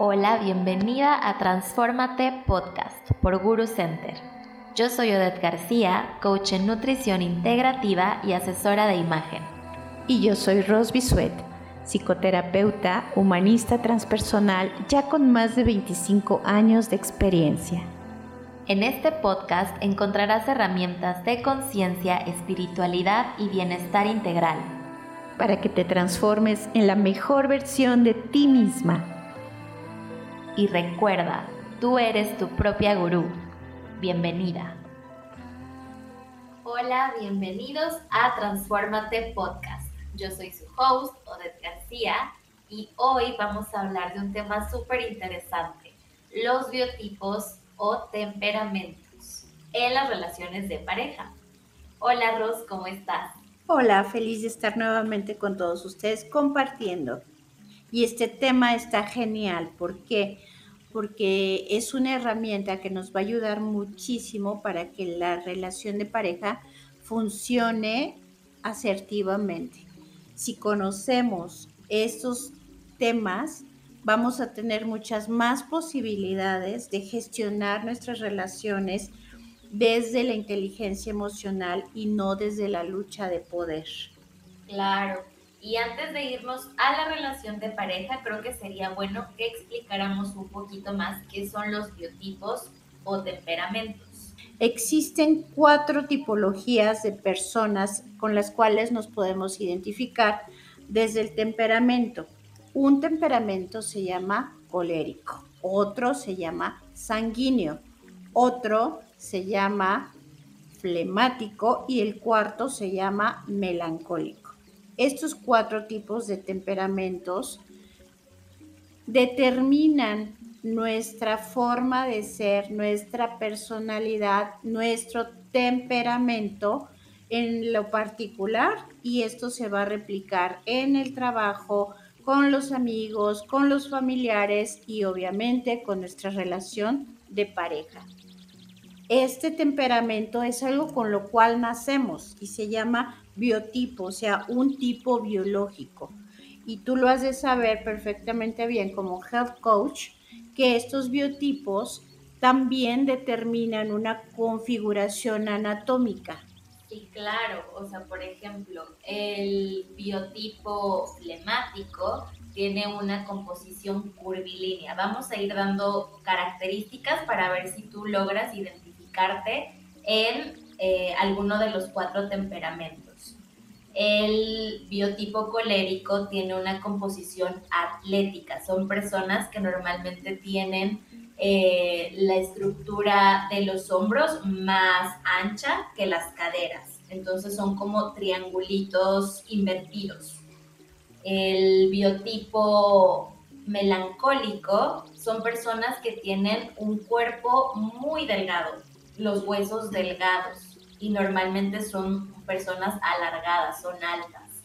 Hola, bienvenida a Transformate Podcast por Guru Center. Yo soy Odette García, coach en nutrición integrativa y asesora de imagen. Y yo soy Ros Bisuet, psicoterapeuta, humanista transpersonal, ya con más de 25 años de experiencia. En este podcast encontrarás herramientas de conciencia, espiritualidad y bienestar integral. Para que te transformes en la mejor versión de ti misma y recuerda, tú eres tu propia gurú. Bienvenida. Hola, bienvenidos a Transformate Podcast. Yo soy su host, Odette García, y hoy vamos a hablar de un tema súper interesante, los biotipos o temperamentos en las relaciones de pareja. Hola Ros, ¿cómo estás? Hola, feliz de estar nuevamente con todos ustedes compartiendo. Y este tema está genial. ¿Por qué? Porque es una herramienta que nos va a ayudar muchísimo para que la relación de pareja funcione asertivamente. Si conocemos estos temas, vamos a tener muchas más posibilidades de gestionar nuestras relaciones desde la inteligencia emocional y no desde la lucha de poder. Claro, y antes de irnos a la relación de pareja, creo que sería bueno que explicáramos un poquito más qué son los biotipos o temperamentos. Existen cuatro tipologías de personas con las cuales nos podemos identificar desde el temperamento. Un temperamento se llama colérico, otro se llama sanguíneo, otro se llama flemático y el cuarto se llama melancólico. Estos cuatro tipos de temperamentos determinan nuestra forma de ser, nuestra personalidad, nuestro temperamento en lo particular y esto se va a replicar en el trabajo, con los amigos, con los familiares y obviamente con nuestra relación de pareja. Este temperamento es algo con lo cual nacemos y se llama biotipo, o sea, un tipo biológico. Y tú lo has de saber perfectamente bien como health coach, que estos biotipos también determinan una configuración anatómica. Sí, claro. O sea, por ejemplo, el biotipo flemático tiene una composición curvilínea. Vamos a ir dando características para ver si tú logras identificarte en eh, alguno de los cuatro temperamentos. El biotipo colérico tiene una composición atlética. Son personas que normalmente tienen eh, la estructura de los hombros más ancha que las caderas. Entonces son como triangulitos invertidos. El biotipo melancólico son personas que tienen un cuerpo muy delgado, los huesos delgados y normalmente son personas alargadas, son altas.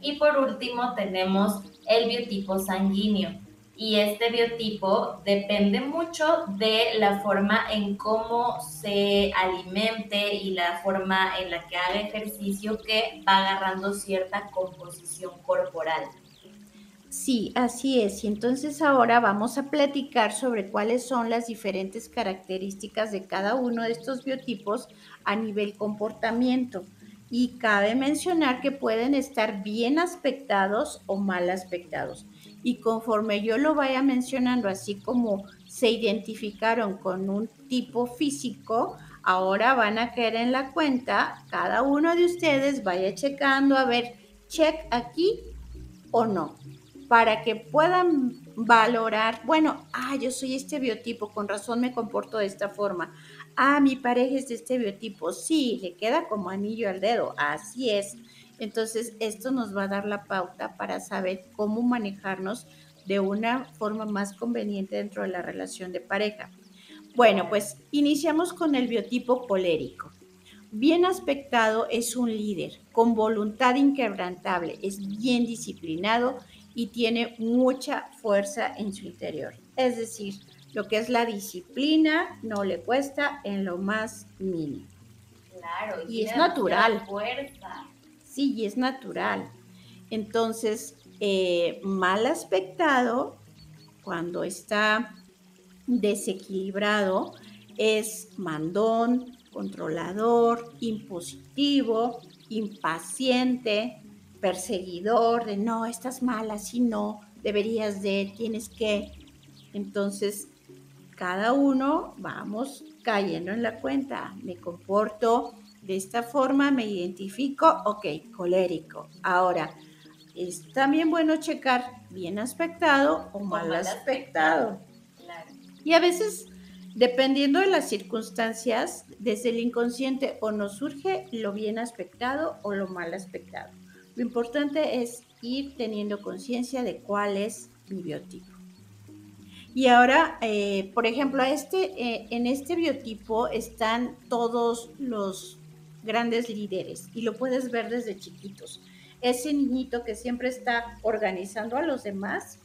Y por último tenemos el biotipo sanguíneo. Y este biotipo depende mucho de la forma en cómo se alimente y la forma en la que haga ejercicio que va agarrando cierta composición corporal. Sí, así es. Y entonces ahora vamos a platicar sobre cuáles son las diferentes características de cada uno de estos biotipos a nivel comportamiento. Y cabe mencionar que pueden estar bien aspectados o mal aspectados. Y conforme yo lo vaya mencionando, así como se identificaron con un tipo físico, ahora van a caer en la cuenta, cada uno de ustedes vaya checando a ver, check aquí o no para que puedan valorar, bueno, ah, yo soy este biotipo, con razón me comporto de esta forma. Ah, mi pareja es de este biotipo, sí, le queda como anillo al dedo, así es. Entonces, esto nos va a dar la pauta para saber cómo manejarnos de una forma más conveniente dentro de la relación de pareja. Bueno, pues iniciamos con el biotipo colérico. Bien aspectado es un líder, con voluntad inquebrantable, es bien disciplinado y tiene mucha fuerza en su interior. Es decir, lo que es la disciplina no le cuesta en lo más mínimo. Claro, y, es natural. Fuerza. Sí, y es natural. Entonces, eh, mal aspectado cuando está desequilibrado, es mandón, controlador, impositivo, impaciente, perseguidor, de no, estás mal, así no, deberías de, tienes que. Entonces, cada uno vamos cayendo en la cuenta. Me comporto de esta forma, me identifico, ok, colérico. Ahora, es también bueno checar bien aspectado o, mal, aspectado. Y a veces, dependiendo de las circunstancias, desde el inconsciente o nos surge lo bien aspectado o lo mal aspectado. Lo importante es ir teniendo conciencia de cuál es mi biotipo. Y ahora, eh, por ejemplo, este, eh, en este biotipo están todos los grandes líderes y lo puedes ver desde chiquitos. Ese niñito que siempre está organizando a los demás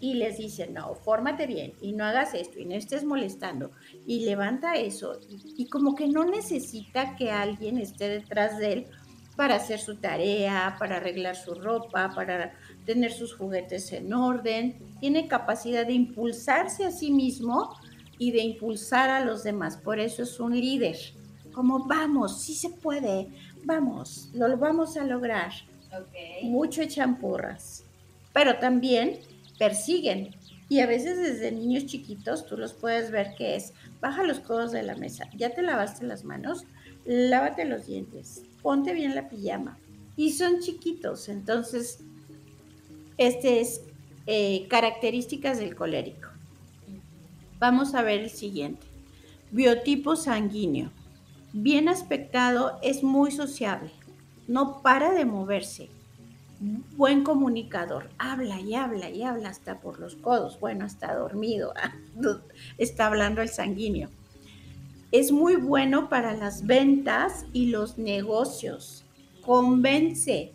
y les dice, no, fórmate bien y no hagas esto y no estés molestando y levanta eso y como que no necesita que alguien esté detrás de él para hacer su tarea, para arreglar su ropa, para tener sus juguetes en orden. Tiene capacidad de impulsarse a sí mismo y de impulsar a los demás. Por eso es un líder. Como vamos, sí se puede, vamos, lo vamos a lograr. Mucho champurras. Pero también persiguen. Y a veces desde niños chiquitos tú los puedes ver que es, baja los codos de la mesa, ya te lavaste las manos, lávate los dientes, ponte bien la pijama. Y son chiquitos, entonces, este es eh, características del colérico. Vamos a ver el siguiente. Biotipo sanguíneo. Bien aspectado, es muy sociable, no para de moverse. Buen comunicador, habla y habla y habla hasta por los codos. Bueno, está dormido, está hablando el sanguíneo es muy bueno para las ventas y los negocios. Convence.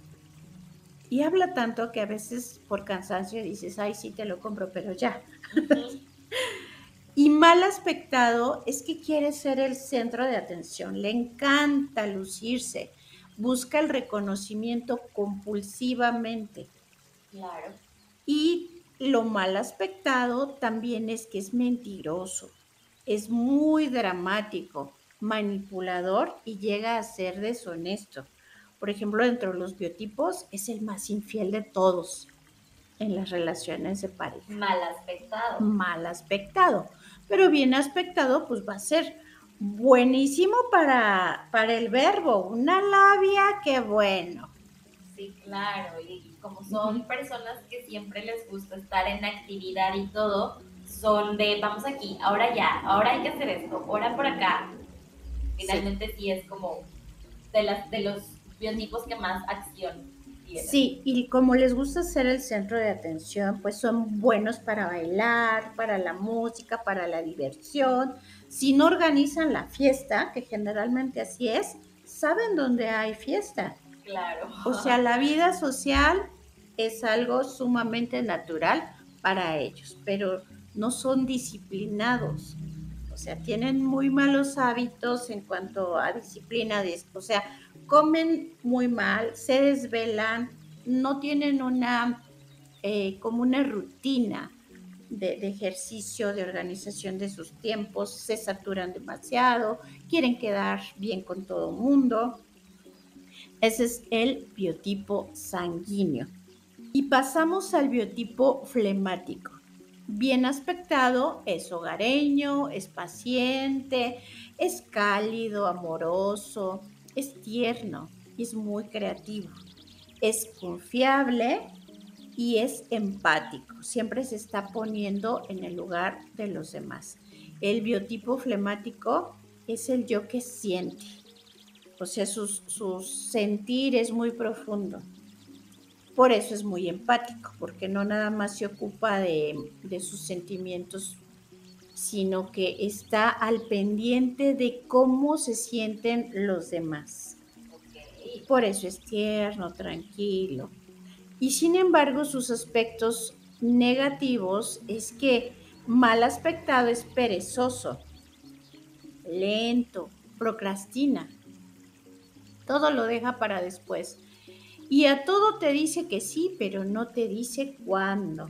Y habla tanto que a veces por cansancio dices, ay, sí, te lo compro, pero ya. y mal aspectado es que quiere ser el centro de atención, le encanta lucirse, busca el reconocimiento compulsivamente. Claro. Y lo mal aspectado también es que es mentiroso es muy dramático, manipulador y llega a ser deshonesto. Por ejemplo, dentro de los biotipos es el más infiel de todos en las relaciones de pareja. Mal aspectado. Mal aspectado. Pero bien aspectado, pues va a ser buenísimo para, para el verbo. Una labia, qué bueno. Sí, claro. Y como son personas que siempre les gusta estar en actividad y todo, son de vamos aquí, ahora ya, ahora hay que hacer esto, ahora por acá. Finalmente sí, es como de, las, de los biotipos que más acción tienen. Sí, y como les gusta ser el centro de atención, pues son buenos para bailar, para la música, para la diversión. Si no organizan la fiesta, que generalmente así es, saben dónde hay fiesta. Claro. O sea, la vida social es algo sumamente natural para ellos, pero no son disciplinados. O sea, tienen muy malos hábitos en cuanto a disciplina. De, o sea, comen muy mal, se desvelan, no tienen una, eh, como una rutina de, ejercicio, de organización de sus tiempos, se saturan demasiado, quieren quedar bien con todo el mundo. Ese es el biotipo sanguíneo. Y pasamos al biotipo flemático bien aspectado, es hogareño, es paciente, es cálido, amoroso, es tierno y es muy creativo. Es confiable y es empático. Siempre se está poniendo en el lugar de los demás. El biotipo flemático es el yo que siente. O sea, su, sentir es muy profundo por eso es muy empático, porque no nada más se ocupa de, sus sentimientos, sino que está al pendiente de cómo se sienten los demás. Por eso es tierno, tranquilo. Y sin embargo, sus aspectos negativos es que mal aspectado es perezoso, lento, procrastina. Todo lo deja para después y a todo te dice que sí, pero no te dice cuándo.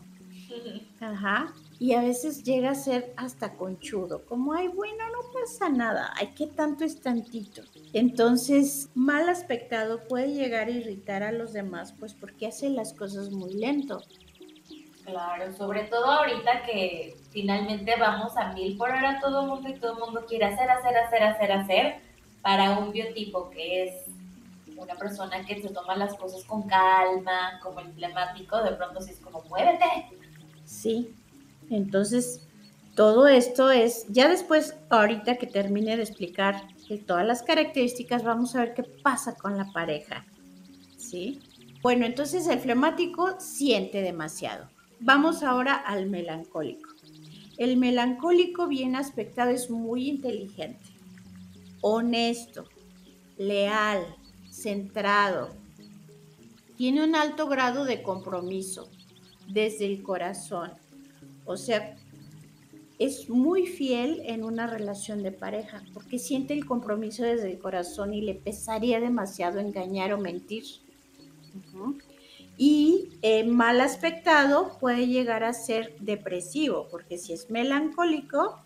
Ajá. Y a veces llega a ser hasta conchudo, como, ay, bueno, no pasa nada, ay, ¿qué tanto es tantito? Entonces, mal aspectado puede llegar a irritar a los demás, pues porque hace las cosas muy lento. Claro, sobre todo ahorita que finalmente vamos a mil por hora todo el mundo y todo el mundo quiere hacer, hacer, hacer, hacer, hacer, para un biotipo que es una persona que se toma las cosas con calma, como el flemático, de pronto sí es como, muévete. Sí, entonces todo esto es, ya después, ahorita que termine de explicar todas las características, vamos a ver qué pasa con la pareja. ¿Sí? Bueno, entonces el flemático siente demasiado. Vamos ahora al melancólico. El melancólico bien aspectado es muy inteligente, honesto, leal, centrado. Tiene un alto grado de compromiso desde el corazón. O sea, es muy fiel en una relación de pareja porque siente el compromiso desde el corazón y le pesaría demasiado engañar o mentir. Y eh, mal aspectado puede llegar a ser depresivo, porque si es melancólico,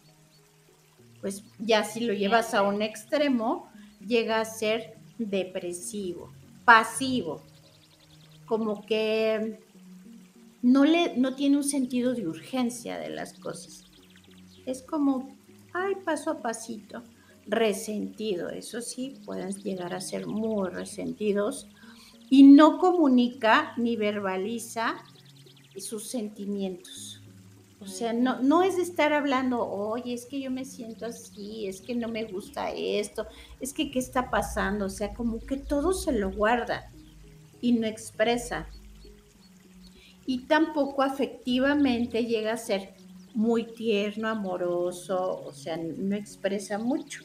pues ya si lo llevas a un extremo, llega a ser depresivo, pasivo, como que no, le, no tiene un sentido de urgencia de las cosas. Es como, ay, paso a pasito, resentido, eso sí, pueden llegar a ser muy resentidos y no comunica ni verbaliza sus sentimientos. O sea, no, no es estar hablando, oye, es que yo me siento así, es que no me gusta esto, es que qué está pasando. O sea, como que todo se lo guarda y no expresa. Y tampoco afectivamente llega a ser muy tierno, amoroso, o sea, no expresa mucho.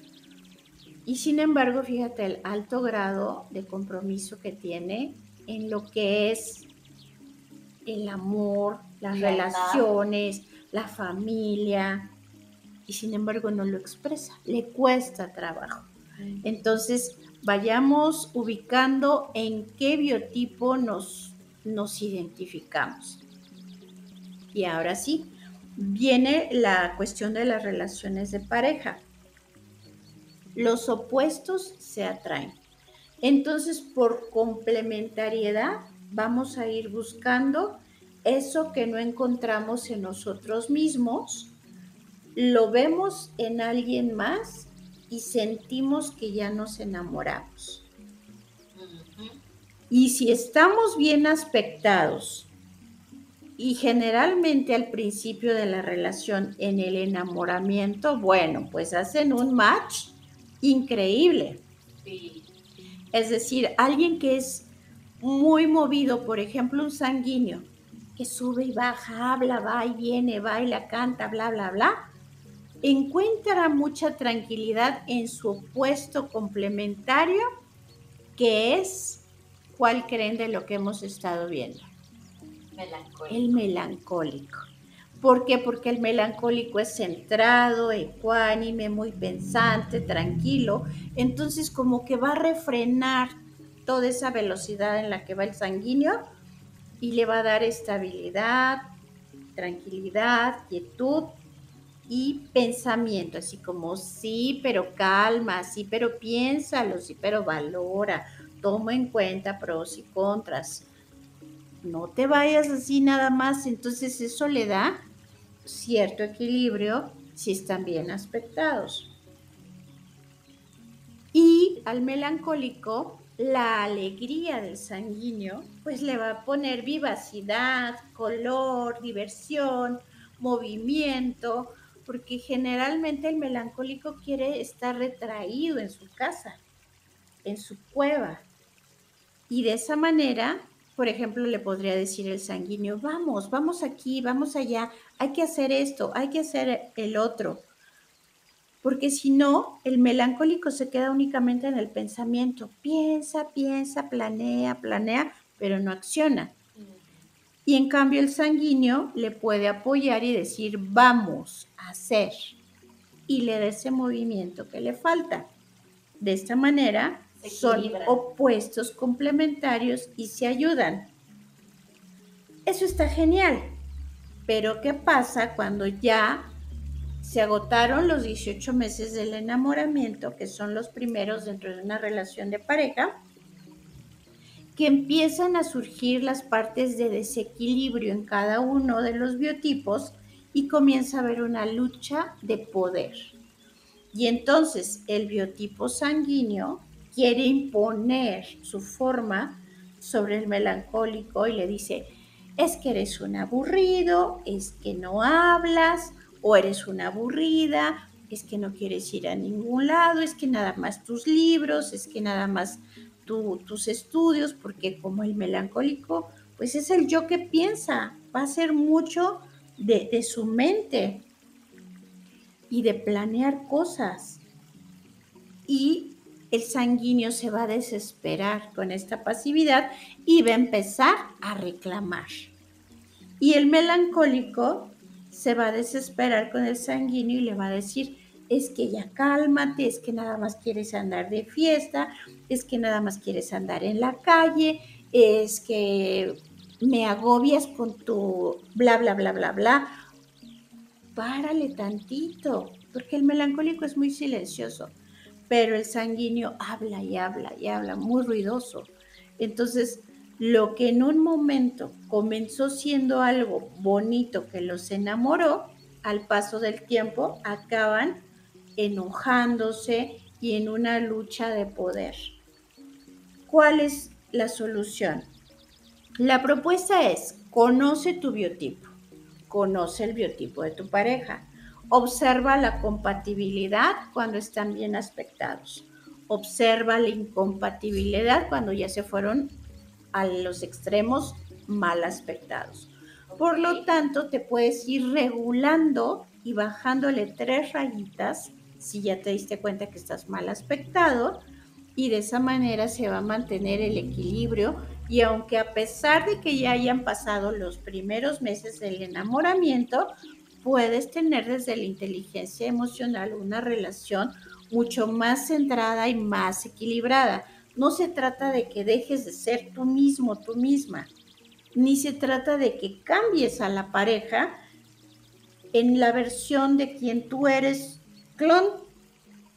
Y sin embargo, fíjate el alto grado de compromiso que tiene en lo que es el amor, las relaciones, la familia, y sin embargo no lo expresa, le cuesta trabajo. Entonces, vayamos ubicando en qué biotipo nos, nos identificamos. Y ahora sí, viene la cuestión de las relaciones de pareja. Los opuestos se atraen. Entonces, por complementariedad, vamos a ir buscando eso que no encontramos en nosotros mismos, lo vemos en alguien más y sentimos que ya nos enamoramos. Y si estamos bien aspectados y generalmente al principio de la relación en el enamoramiento, bueno, pues hacen un match increíble. Es decir, alguien que es muy movido, por ejemplo, un sanguíneo, que sube y baja, habla, va y viene, baila, canta, bla, bla, bla, encuentra mucha tranquilidad en su opuesto complementario, que es, ¿cuál creen de lo que hemos estado viendo? El melancólico. ¿Por qué? Porque el melancólico es centrado, ecuánime, muy pensante, tranquilo. Entonces como que va a refrenar toda esa velocidad en la que va el sanguíneo y le va a dar estabilidad, tranquilidad, quietud y pensamiento, así como sí, pero calma, sí, pero piénsalo, sí, pero valora, toma en cuenta pros y contras. No te vayas así nada más, entonces eso le da cierto equilibrio si están bien aspectados. Y al melancólico la alegría del sanguíneo, pues le va a poner vivacidad, color, diversión, movimiento, porque generalmente el melancólico quiere estar retraído en su casa, en su cueva. Y de esa manera, por ejemplo, le podría decir el sanguíneo, vamos, vamos aquí, vamos allá, hay que hacer esto, hay que hacer el otro porque si no, el melancólico se queda únicamente en el pensamiento. Piensa, piensa, planea, planea, pero no acciona. Y en cambio el sanguíneo le puede apoyar y decir, vamos a hacer. Y le da ese movimiento que le falta. De esta manera son opuestos complementarios y se ayudan. Eso está genial. Pero ¿qué pasa cuando ya se agotaron los 18 meses del enamoramiento, que son los primeros dentro de una relación de pareja? que empiezan a surgir las partes de desequilibrio en cada uno de los biotipos y comienza a haber una lucha de poder. Y entonces el biotipo sanguíneo quiere imponer su forma sobre el melancólico y le dice, es que eres un aburrido, es que no hablas, o eres una aburrida, es que no quieres ir a ningún lado, es que nada más tus libros, es que nada más tus estudios, porque como el melancólico, pues es el yo que piensa, va a ser mucho de, de su mente y de planear cosas. Y el sanguíneo se va a desesperar con esta pasividad y va a empezar a reclamar. Y el melancólico se va a desesperar con el sanguíneo y le va a decir, es que ya cálmate, es que nada más quieres andar de fiesta, es que nada más quieres andar en la calle, es que me agobias con tu bla, bla, bla, bla, bla. Párale tantito, porque el melancólico es muy silencioso, pero el sanguíneo habla y habla y habla, muy ruidoso. Entonces, lo que en un momento comenzó siendo algo bonito que los enamoró, al paso del tiempo acaban enojándose y en una lucha de poder. ¿Cuál es la solución? La propuesta es, conoce tu biotipo, conoce el biotipo de tu pareja, observa la compatibilidad cuando están bien aspectados, observa la incompatibilidad cuando ya se fueron a los extremos mal aspectados. Por lo tanto, te puedes ir regulando y bajándole tres rayitas si ya te diste cuenta que estás mal aspectado y de esa manera se va a mantener el equilibrio y aunque a pesar de que ya hayan pasado los primeros meses del enamoramiento, puedes tener desde la inteligencia emocional una relación mucho más centrada y más equilibrada. No se trata de que dejes de ser tú mismo, tú misma, ni se trata de que cambies a la pareja en la versión de quien tú eres clon.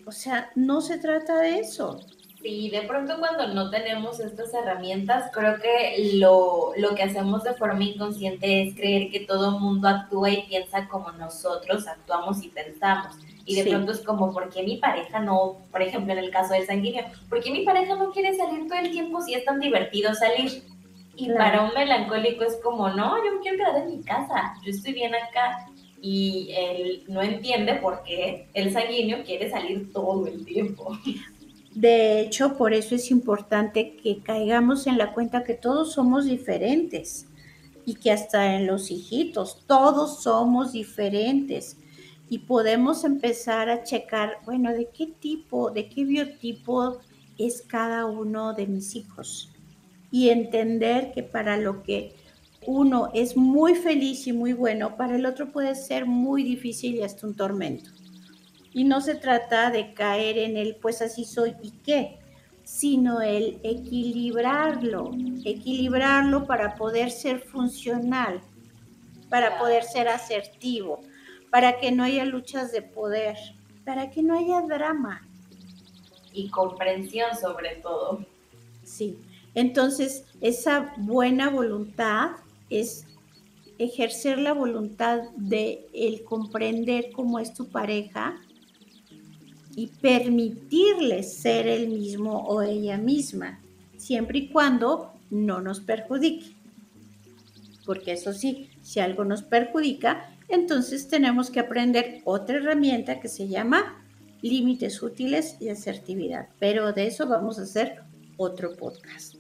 O sea, no se trata de eso. Sí, de pronto cuando no tenemos estas herramientas, creo que lo, lo que hacemos de forma inconsciente es creer que todo el mundo actúa y piensa como nosotros actuamos y pensamos. Y de pronto es como, ¿por qué mi pareja no, por ejemplo, en el caso del sanguíneo, ¿por qué mi pareja no quiere salir todo el tiempo si es tan divertido salir? Y para un melancólico es como, no, yo me quiero quedar en mi casa, yo estoy bien acá y él no entiende por qué el sanguíneo quiere salir todo el tiempo. De hecho, por eso es importante que caigamos en la cuenta que todos somos diferentes y que hasta en los hijitos todos somos diferentes y podemos empezar a checar, bueno, de qué tipo, de qué biotipo es cada uno de mis hijos y entender que para lo que uno es muy feliz y muy bueno, para el otro puede ser muy difícil y hasta un tormento. Y no se trata de caer en el pues así soy y qué, sino el equilibrarlo, equilibrarlo para poder ser funcional, para poder ser asertivo, para que no haya luchas de poder, para que no haya drama. Y comprensión sobre todo. Sí, entonces esa buena voluntad es ejercer la voluntad de el comprender cómo es tu pareja y permitirle ser el mismo o ella misma, siempre y cuando no nos perjudique. Porque eso sí, si algo nos perjudica, entonces tenemos que aprender otra herramienta que se llama límites útiles y asertividad. Pero de eso vamos a hacer otro podcast.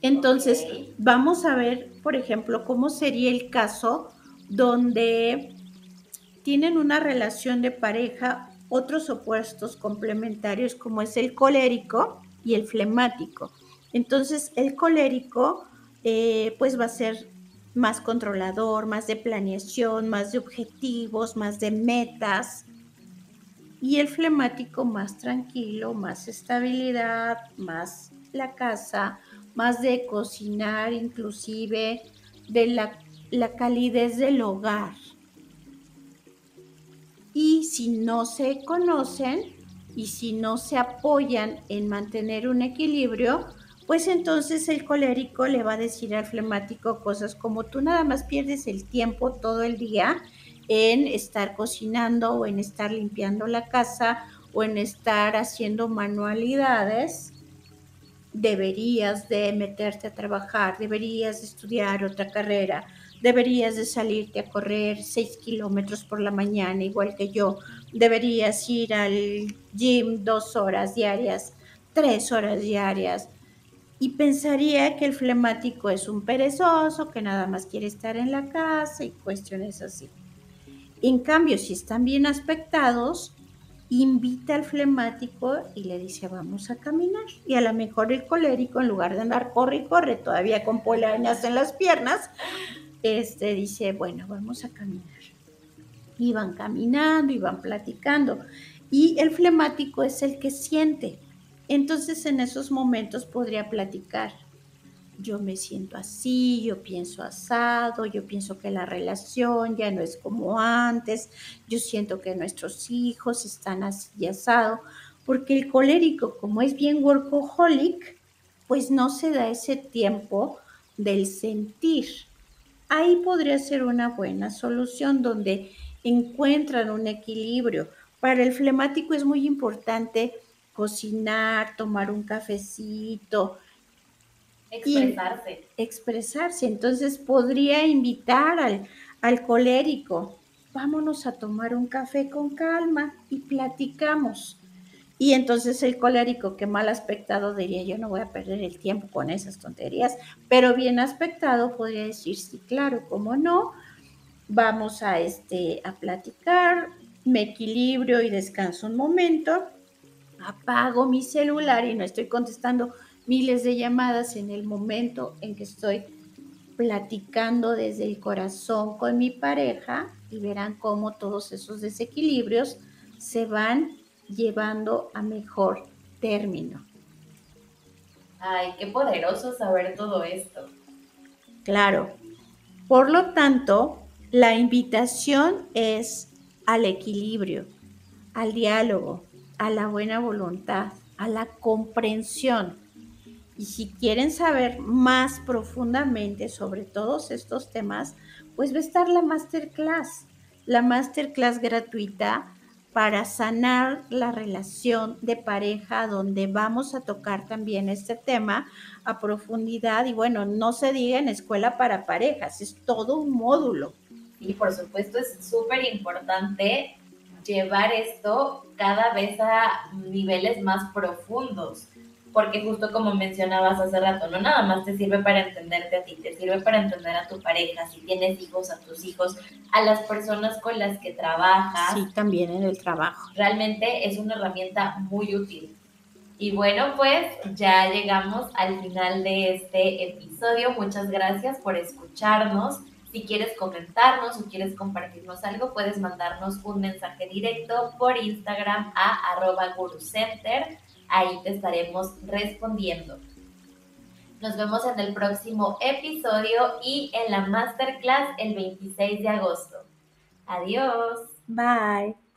Entonces, vamos a ver, por ejemplo, cómo sería el caso donde tienen una relación de pareja otros opuestos complementarios como es el colérico y el flemático. Entonces, el colérico eh, pues va a ser más controlador, más de planeación, más de objetivos, más de metas. Y el flemático más tranquilo, más estabilidad, más la casa, más de cocinar inclusive, de la la calidez del hogar. Y si no se conocen y si no se apoyan en mantener un equilibrio, pues entonces el colérico le va a decir al flemático cosas como tú nada más pierdes el tiempo todo el día en estar cocinando o en estar limpiando la casa o en estar haciendo manualidades, deberías de meterte a trabajar, deberías de estudiar otra carrera, deberías de salirte a correr seis kilómetros por la mañana, igual que yo, deberías ir al gym dos horas diarias, tres horas diarias. Y pensaría que el flemático es un perezoso, que nada más quiere estar en la casa y cuestiones así. En cambio, si están bien aspectados, invita al flemático y le dice, vamos a caminar. Y a lo mejor el colérico, en lugar de andar corre y corre, todavía con polañas en las piernas, este, dice, bueno, vamos a caminar. Y van caminando y van platicando. Y el flemático es el que siente. Entonces en esos momentos podría platicar yo me siento así, yo pienso asado, yo pienso que la relación ya no es como antes, yo siento que nuestros hijos están así y asado, porque el colérico, como es bien workaholic, pues no se da ese tiempo del sentir. Ahí podría ser una buena solución donde encuentran un equilibrio. Para el flemático es muy importante cocinar, tomar un cafecito, Expresarse. expresarse. Entonces podría invitar al, al colérico, vámonos a tomar un café con calma y platicamos. Y entonces el colérico, que mal aspectado, diría, yo no voy a perder el tiempo con esas tonterías, pero bien aspectado podría decir, sí, claro, cómo no, vamos a, este, a platicar, me equilibrio y descanso un momento, apago mi celular y no estoy contestando miles de llamadas en el momento en que estoy platicando desde el corazón con mi pareja y verán cómo todos esos desequilibrios se van llevando a mejor término. Ay, qué poderoso saber todo esto. Claro. Por lo tanto, la invitación es al equilibrio, al diálogo, a la buena voluntad, a la comprensión y si quieren saber más profundamente sobre todos estos temas, pues va a estar la masterclass, la masterclass gratuita para sanar la relación de pareja, donde vamos a tocar también este tema a profundidad. Y bueno, no se diga en escuela para parejas, es todo un módulo. Y por supuesto es súper importante llevar esto cada vez a niveles más profundos porque justo como mencionabas hace rato, no nada más te sirve para entenderte a ti, te sirve para entender a tu pareja, si tienes hijos, a tus hijos, a las personas con las que trabajas. Sí, también en el trabajo. Realmente es una herramienta muy útil. Y bueno, pues ya llegamos al final de este episodio. Muchas gracias por escucharnos. Si quieres comentarnos o quieres compartirnos algo, puedes mandarnos un mensaje directo por Instagram a arroba gurucenter ahí te estaremos respondiendo. Nos vemos en el próximo episodio y en la masterclass el 26 de agosto. Adiós. Bye.